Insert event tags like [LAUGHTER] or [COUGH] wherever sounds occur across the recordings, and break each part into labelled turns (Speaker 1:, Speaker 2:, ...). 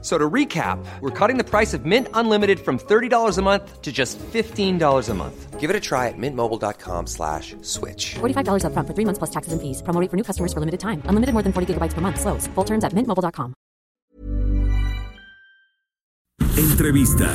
Speaker 1: So to recap, we're cutting the price of Mint Unlimited from $30 a month to just $15 a month. Give it a try at mintmobile.com slash switch.
Speaker 2: $45 up front for three months plus taxes and fees. Promo rate for new customers for limited time. Unlimited more than 40 gigabytes per month. Slows. Full terms at mintmobile.com.
Speaker 3: Entrevista.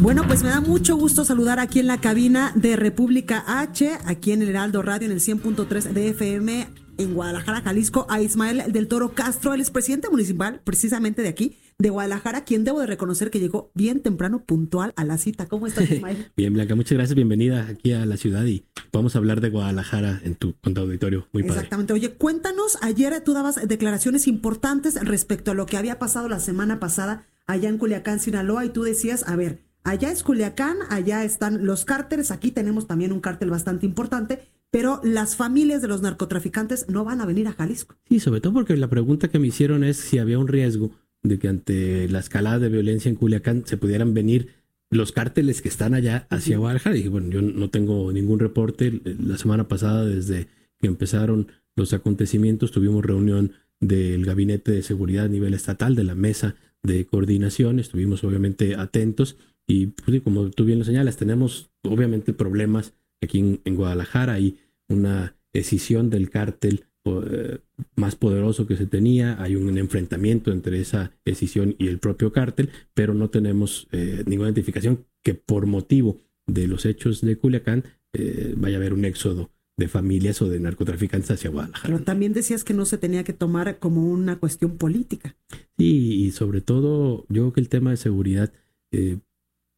Speaker 4: Bueno, pues me da mucho gusto saludar aquí en la cabina de República H, aquí en el Heraldo Radio en el 100.3 de FM en Guadalajara, Jalisco, a Ismael del Toro Castro, el expresidente municipal, precisamente de aquí, de Guadalajara, quien debo de reconocer que llegó bien temprano, puntual a la cita. ¿Cómo estás, [LAUGHS] Ismael?
Speaker 5: bien, Blanca, muchas gracias, bienvenida aquí a la ciudad y vamos a hablar de Guadalajara en tu, con tu auditorio. Muy padre.
Speaker 4: Exactamente. Oye, cuéntanos, ayer tú dabas declaraciones importantes respecto a lo que había pasado la semana pasada allá en Culiacán, Sinaloa, y tú decías, a ver, allá es Culiacán, allá están los cárteles, aquí tenemos también un cártel bastante importante, pero las familias de los narcotraficantes no van a venir a Jalisco.
Speaker 5: Sí, sobre todo porque la pregunta que me hicieron es si había un riesgo de que ante la escalada de violencia en Culiacán se pudieran venir los cárteles que están allá hacia Guadalajara. Y dije, bueno, yo no tengo ningún reporte. La semana pasada, desde que empezaron los acontecimientos, tuvimos reunión del Gabinete de Seguridad a nivel estatal, de la mesa de coordinación. Estuvimos obviamente atentos y, pues, como tú bien lo señalas, tenemos obviamente problemas aquí en, en Guadalajara y una escisión del cártel eh, más poderoso que se tenía, hay un enfrentamiento entre esa escisión y el propio cártel, pero no tenemos eh, ninguna identificación que por motivo de los hechos de Culiacán eh, vaya a haber un éxodo de familias o de narcotraficantes hacia Guadalajara.
Speaker 4: Pero también decías que no se tenía que tomar como una cuestión política.
Speaker 5: Sí, y sobre todo yo creo que el tema de seguridad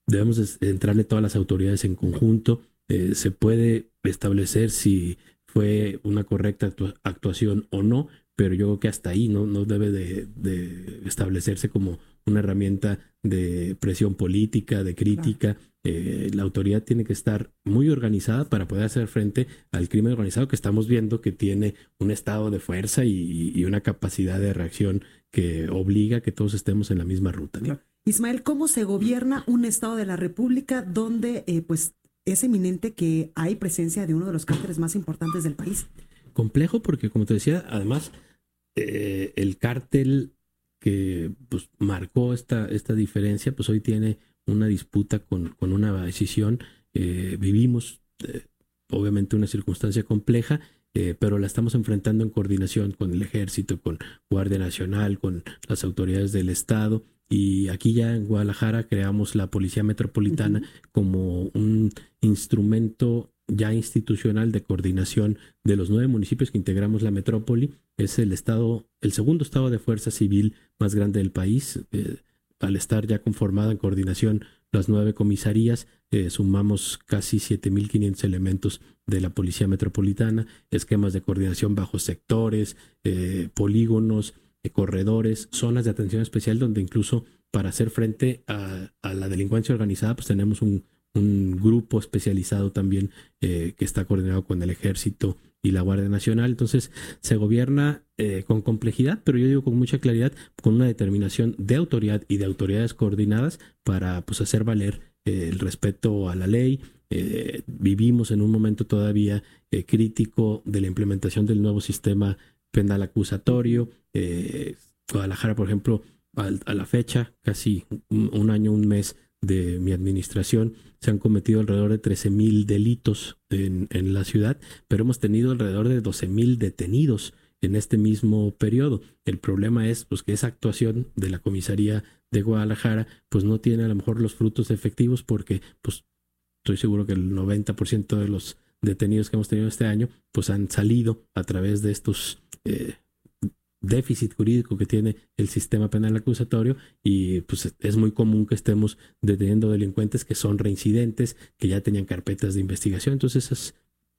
Speaker 5: debemos entrarle todas las autoridades en conjunto. Se puede establecer si fue una correcta actuación o no, pero yo creo que hasta ahí no, no debe de, establecerse como una herramienta de presión política, de crítica. Eh, la autoridad tiene que estar muy organizada para poder hacer frente al crimen organizado que estamos viendo que tiene un estado de fuerza y, una capacidad de reacción que obliga a que todos estemos en la misma ruta.
Speaker 4: Ismael, ¿cómo se gobierna un estado de la República donde eh, pues es eminente que hay presencia de uno de los cárteles más importantes del país.
Speaker 5: Complejo porque, como te decía, además, eh, el cártel que pues, marcó esta, diferencia, pues hoy tiene una disputa con, con una decisión. Eh, vivimos, eh, obviamente, una circunstancia compleja, pero la estamos enfrentando en coordinación con el ejército, con Guardia Nacional, con las autoridades del Estado y aquí ya en Guadalajara creamos la Policía Metropolitana como un instrumento ya institucional de coordinación de los nueve municipios que integramos la metrópoli. Es el estado, el segundo estado de fuerza civil más grande del país. Eh, al estar ya conformada en coordinación las nueve comisarías, eh, sumamos casi 7.500 elementos de la Policía Metropolitana, esquemas de coordinación bajo sectores, eh, polígonos, corredores, zonas de atención especial donde incluso para hacer frente a, la delincuencia organizada pues tenemos un, grupo especializado también eh, que está coordinado con el ejército y la Guardia Nacional. Entonces se gobierna eh, con complejidad, pero yo digo con mucha claridad, con una determinación de autoridad y de autoridades coordinadas para pues hacer valer eh, el respeto a la ley. vivimos en un momento todavía crítico de la implementación del nuevo sistema penal acusatorio. Eh, Guadalajara, por ejemplo, a, la fecha, casi un, año, un mes de mi administración, se han cometido alrededor de 13 mil delitos en, la ciudad, pero hemos tenido alrededor de 12 mil detenidos en este mismo periodo. El problema es pues, que esa actuación de la comisaría de Guadalajara pues no tiene a lo mejor los frutos efectivos porque pues estoy seguro que el 90% de los detenidos que hemos tenido este año pues han salido a través de estos eh, déficit jurídico que tiene el sistema penal acusatorio y pues es muy común que estemos deteniendo delincuentes que son reincidentes, que ya tenían carpetas de investigación. Entonces, es,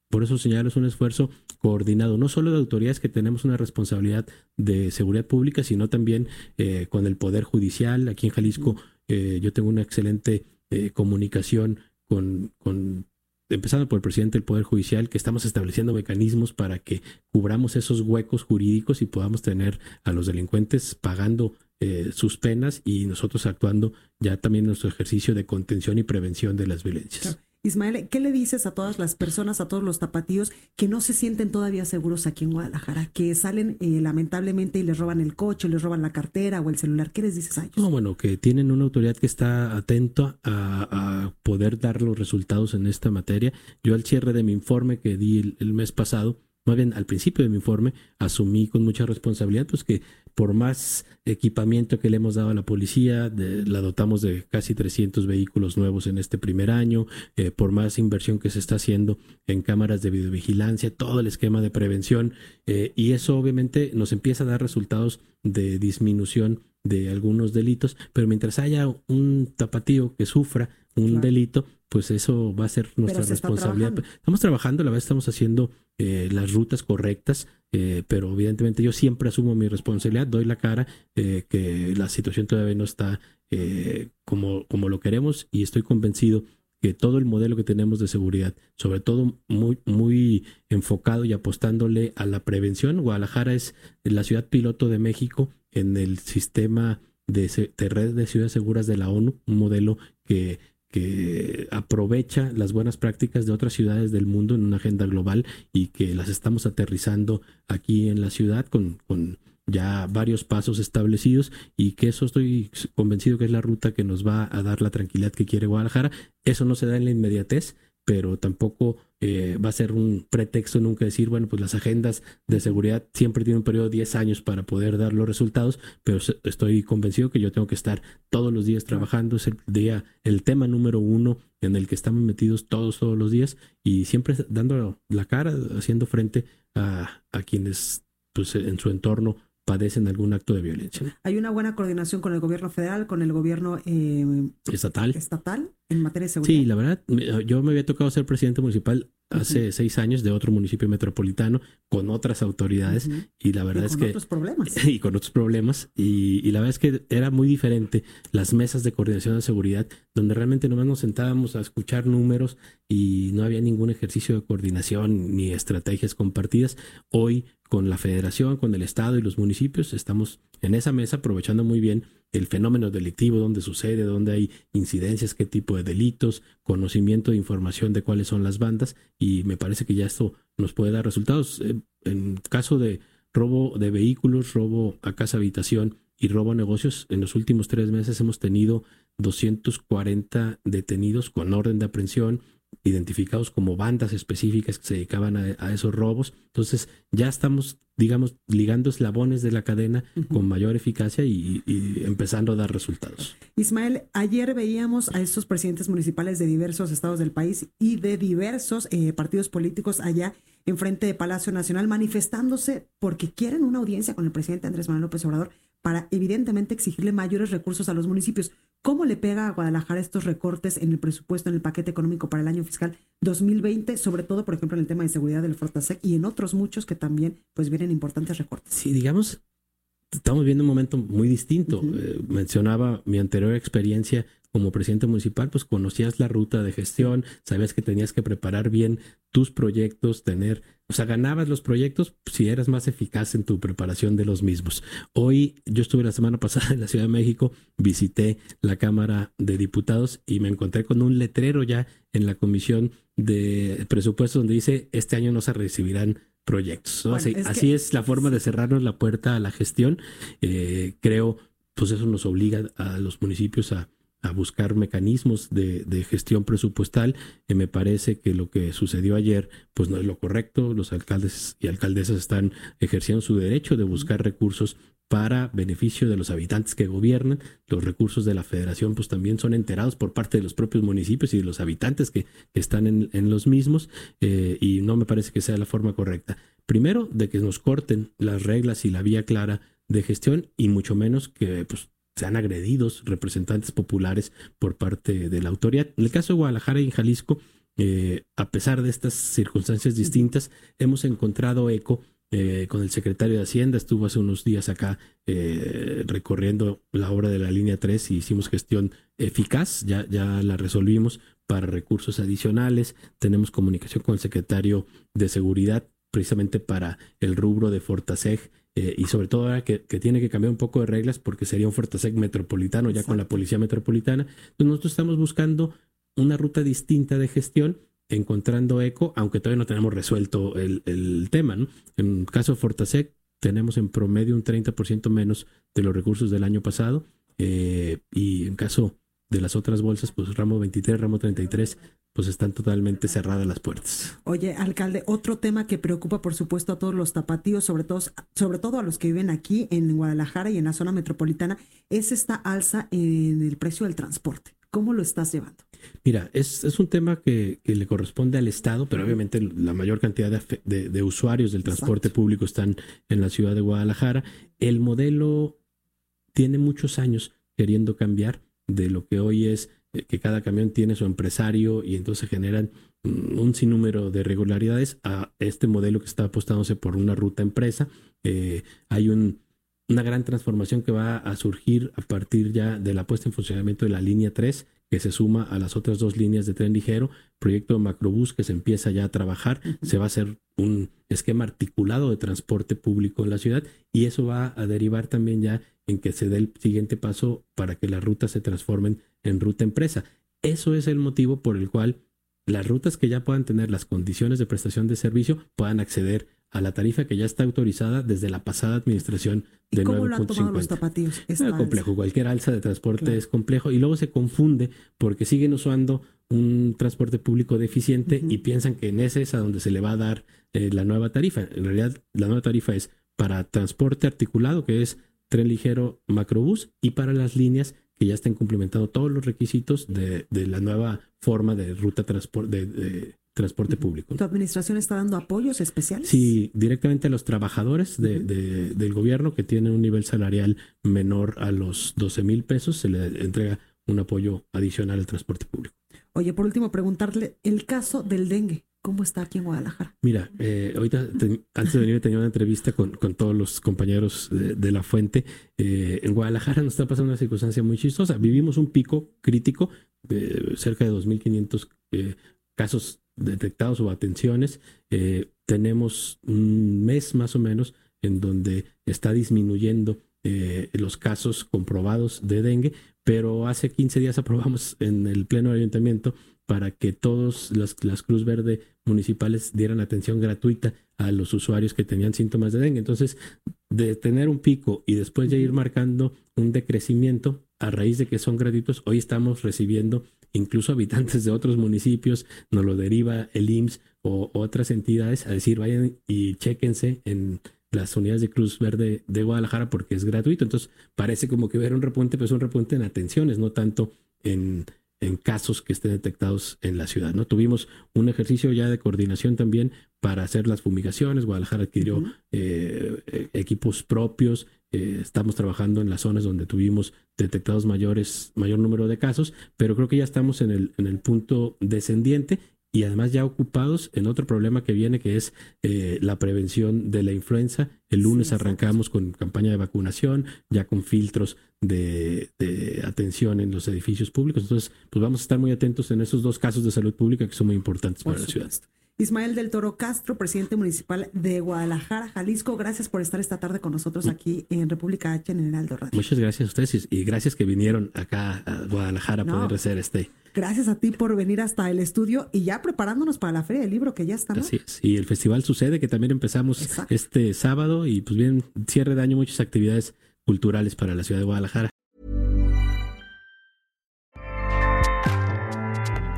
Speaker 5: por eso señalo, un esfuerzo coordinado, no solo de autoridades que tenemos una responsabilidad de seguridad pública, sino también eh, con el Poder Judicial. Aquí en Jalisco eh, yo tengo una excelente comunicación con, con empezando por el presidente del Poder Judicial, que estamos estableciendo mecanismos para que cubramos esos huecos jurídicos y podamos tener a los delincuentes pagando eh, sus penas y nosotros actuando ya también en nuestro ejercicio de contención y prevención de las violencias.
Speaker 4: Ismael, ¿qué le dices a todas las personas, a todos los tapatíos que no se sienten todavía seguros aquí en Guadalajara, que salen eh, lamentablemente y les roban el coche, les roban la cartera o el celular? ¿Qué les dices a ellos?
Speaker 5: No, bueno, que tienen una autoridad que está atenta a, poder dar los resultados en esta materia. Yo al cierre de mi informe que di el mes pasado, más bien al principio de mi informe, asumí con mucha responsabilidad, pues que por más equipamiento que le hemos dado a la policía, la dotamos de casi 300 vehículos nuevos en este primer año, eh, por más inversión que se está haciendo en cámaras de videovigilancia, todo el esquema de prevención, eh, y eso obviamente nos empieza a dar resultados de disminución de algunos delitos, pero mientras haya un tapatío que sufra un delito, pues eso va a ser nuestra responsabilidad. Estamos trabajando, la verdad estamos haciendo eh, las rutas correctas, eh, pero evidentemente yo siempre asumo mi responsabilidad, doy la cara, eh, que la situación todavía no está como, como lo queremos y estoy convencido que todo el modelo que tenemos de seguridad, sobre todo muy, muy enfocado y apostándole a la prevención, Guadalajara es la ciudad piloto de México en el sistema de, de red de ciudades seguras de la ONU, un modelo que que aprovecha las buenas prácticas de otras ciudades del mundo en una agenda global y que las estamos aterrizando aquí en la ciudad con, con ya varios pasos establecidos y que eso estoy convencido que es la ruta que nos va a dar la tranquilidad que quiere Guadalajara. Eso no se da en la inmediatez, pero tampoco eh, va a ser un pretexto nunca decir, bueno, pues las agendas de seguridad siempre tienen un periodo de 10 años para poder dar los resultados, pero estoy convencido que yo tengo que estar todos los días trabajando, es el día, el tema número uno en el que estamos metidos todos, todos los días y siempre dando la cara, haciendo frente a, a quienes pues en su entorno padecen algún acto de violencia.
Speaker 4: Hay una buena coordinación con el gobierno federal, con el gobierno eh,
Speaker 5: estatal.
Speaker 4: estatal en materia de seguridad.
Speaker 5: Sí, la verdad, yo me había tocado ser presidente municipal hace seis años de otro municipio metropolitano con otras autoridades y la verdad es que...
Speaker 4: Con otros problemas. [LAUGHS]
Speaker 5: Y con otros problemas y, y, la verdad es que era muy diferente las mesas de coordinación de seguridad donde realmente nomás nos sentábamos a escuchar números y no había ningún ejercicio de coordinación ni estrategias compartidas. Hoy con la federación, con el Estado y los municipios. Estamos en esa mesa aprovechando muy bien el fenómeno delictivo, dónde sucede, dónde hay incidencias, qué tipo de delitos, conocimiento de información de cuáles son las bandas y me parece que ya esto nos puede dar resultados. Eh, en caso de robo de vehículos, robo a casa habitación y robo a negocios, en los últimos tres meses hemos tenido 240 detenidos con orden de aprehensión, identificados como bandas específicas que se dedicaban a, esos robos. Entonces ya estamos, digamos, ligando eslabones de la cadena con mayor eficacia y, empezando a dar resultados.
Speaker 4: Ismael, ayer veíamos a estos presidentes municipales de diversos estados del país y de diversos eh, partidos políticos allá en frente de Palacio Nacional manifestándose porque quieren una audiencia con el presidente Andrés Manuel López Obrador para evidentemente exigirle mayores recursos a los municipios. ¿Cómo le pega a Guadalajara estos recortes en el presupuesto, en el paquete económico para el año fiscal 2020, sobre todo, por ejemplo, en el tema de seguridad del Fortasec y en otros muchos que también pues vienen importantes recortes?
Speaker 5: Sí, digamos, estamos viendo un momento muy distinto. Eh, mencionaba mi anterior experiencia como presidente municipal, pues conocías la ruta de gestión, sabías que tenías que preparar bien tus proyectos, tener, o sea, ganabas los proyectos si eras más eficaz en tu preparación de los mismos. Hoy yo estuve la semana [LAUGHS] pasada en la Ciudad de México, visité la Cámara de Diputados y me encontré con un letrero ya en la Comisión de Presupuestos donde dice, este año no se recibirán proyectos. así, es la forma de cerrarnos la puerta a la gestión. Eh, creo, pues eso nos obliga a los municipios a a buscar mecanismos de, de gestión presupuestal. y me parece que lo que sucedió ayer, pues no es lo correcto. Los alcaldes y alcaldesas están ejerciendo su derecho de buscar recursos para beneficio de los habitantes que gobiernan. Los recursos de la federación pues también son enterados por parte de los propios municipios y de los habitantes que, están en, en, los mismos eh, y no me parece que sea la forma correcta. Primero, de que nos corten las reglas y la vía clara de gestión y mucho menos que pues sean agredidos representantes populares por parte de la autoridad. En el caso de Guadalajara y en Jalisco, eh, a pesar de estas circunstancias distintas, hemos encontrado eco eh, con el secretario de Hacienda. Estuvo hace unos días acá eh, recorriendo la obra de la línea 3 y hicimos gestión eficaz, ya, ya la resolvimos para recursos adicionales, tenemos comunicación con el secretario de Seguridad precisamente para el rubro de Fortaseg eh, y sobre todo ahora que, tiene que cambiar un poco de reglas porque sería un Fortaseg metropolitano ya con la policía metropolitana. Entonces nosotros estamos buscando una ruta distinta de gestión encontrando eco, aunque todavía no tenemos resuelto el, el tema. ¿no? En el caso de Fortasec, tenemos en promedio un 30% menos de los recursos del año pasado. Eh, y en caso de las otras bolsas, pues ramo 23, ramo 33, pues están totalmente cerradas las puertas.
Speaker 4: Oye, alcalde, otro tema que preocupa, por supuesto, a todos los tapatíos, sobre todo, sobre todo a los que viven aquí en Guadalajara y en la zona metropolitana, es esta alza en el precio del transporte. ¿Cómo lo estás llevando?
Speaker 5: Mira, es, un tema que, le corresponde al Estado, pero obviamente la mayor cantidad de, usuarios del transporte público están en la ciudad de Guadalajara. El modelo tiene muchos años queriendo cambiar de lo que hoy es eh, que cada camión tiene su empresario y entonces generan un sinnúmero de irregularidades a este modelo que está apostándose por una ruta empresa. Eh, hay un, una gran transformación que va a surgir a partir ya de la puesta en funcionamiento de la línea 3, que se suma a las otras dos líneas de tren ligero, proyecto de macrobús que se empieza ya a trabajar, se va a hacer un esquema articulado de transporte público en la ciudad y eso va a derivar también ya en que se dé el siguiente paso para que las rutas se transformen en ruta empresa. Eso es el motivo por el cual las rutas que ya puedan tener las condiciones de prestación de servicio puedan acceder a la tarifa que ya está autorizada desde la pasada administración de 9.50. Es complejo, cualquier alza de transporte es complejo y luego se confunde porque siguen usando un transporte público deficiente y piensan que en ese es a donde se le va a dar eh, la nueva tarifa. En realidad, la nueva tarifa es para transporte articulado, que es tren ligero, macrobús, y para las líneas que ya estén cumplimentando todos los requisitos de, la nueva forma de ruta de, transporte público.
Speaker 4: ¿Tu administración está dando apoyos especiales?
Speaker 5: Sí, directamente a los trabajadores de, del gobierno que tienen un nivel salarial menor a los 12 mil pesos, se le entrega un apoyo adicional al transporte público.
Speaker 4: Oye, por último, preguntarle el caso del dengue. ¿Cómo está aquí en Guadalajara?
Speaker 5: Mira, eh, ahorita antes de venir tenía una entrevista con, todos los compañeros de, la fuente. Eh, en Guadalajara nos está pasando una circunstancia muy chistosa. Vivimos un pico crítico de cerca de 2.500 eh, casos detectados o atenciones. Eh, tenemos un mes más o menos en donde está disminuyendo eh, los casos comprobados de dengue, pero hace 15 días aprobamos en el Pleno del Ayuntamiento para que todas las, Cruz Verde municipales dieran atención gratuita a los usuarios que tenían síntomas de dengue. Entonces, de tener un pico y después de ir marcando un decrecimiento, a raíz de que son gratuitos, hoy estamos recibiendo incluso habitantes de otros municipios, nos lo deriva el IMSS o otras entidades a decir vayan y chéquense en las unidades de Cruz Verde de Guadalajara porque es gratuito. Entonces parece como que ver un repunte, pero es un repunte en atenciones, no tanto en, en casos que estén detectados en la ciudad. ¿no? Tuvimos un ejercicio ya de coordinación también para hacer las fumigaciones. Guadalajara adquirió eh, e, equipos propios. Eh, estamos trabajando en las zonas donde tuvimos detectados mayores, mayor número de casos, pero creo que ya estamos en el, en el punto descendiente y además ya ocupados en otro problema que viene, que es eh, la prevención de la influenza. El lunes arrancamos con campaña de vacunación, ya con filtros de, atención en los edificios públicos. Entonces, pues vamos a estar muy atentos en esos dos casos de salud pública que son muy importantes para la ciudad.
Speaker 4: Ismael del Toro Castro, presidente municipal de Guadalajara, Jalisco. Gracias por estar esta tarde con nosotros mm. aquí en República H en el Heraldo Radio.
Speaker 5: Muchas gracias a ustedes y gracias que vinieron acá a Guadalajara a poder hacer este.
Speaker 4: Gracias a ti por venir hasta el estudio y ya preparándonos para la Feria del Libro que ya está.
Speaker 5: Así es. Y el festival sucede que también empezamos este sábado y pues bien, cierre de año, muchas actividades culturales para la ciudad de Guadalajara.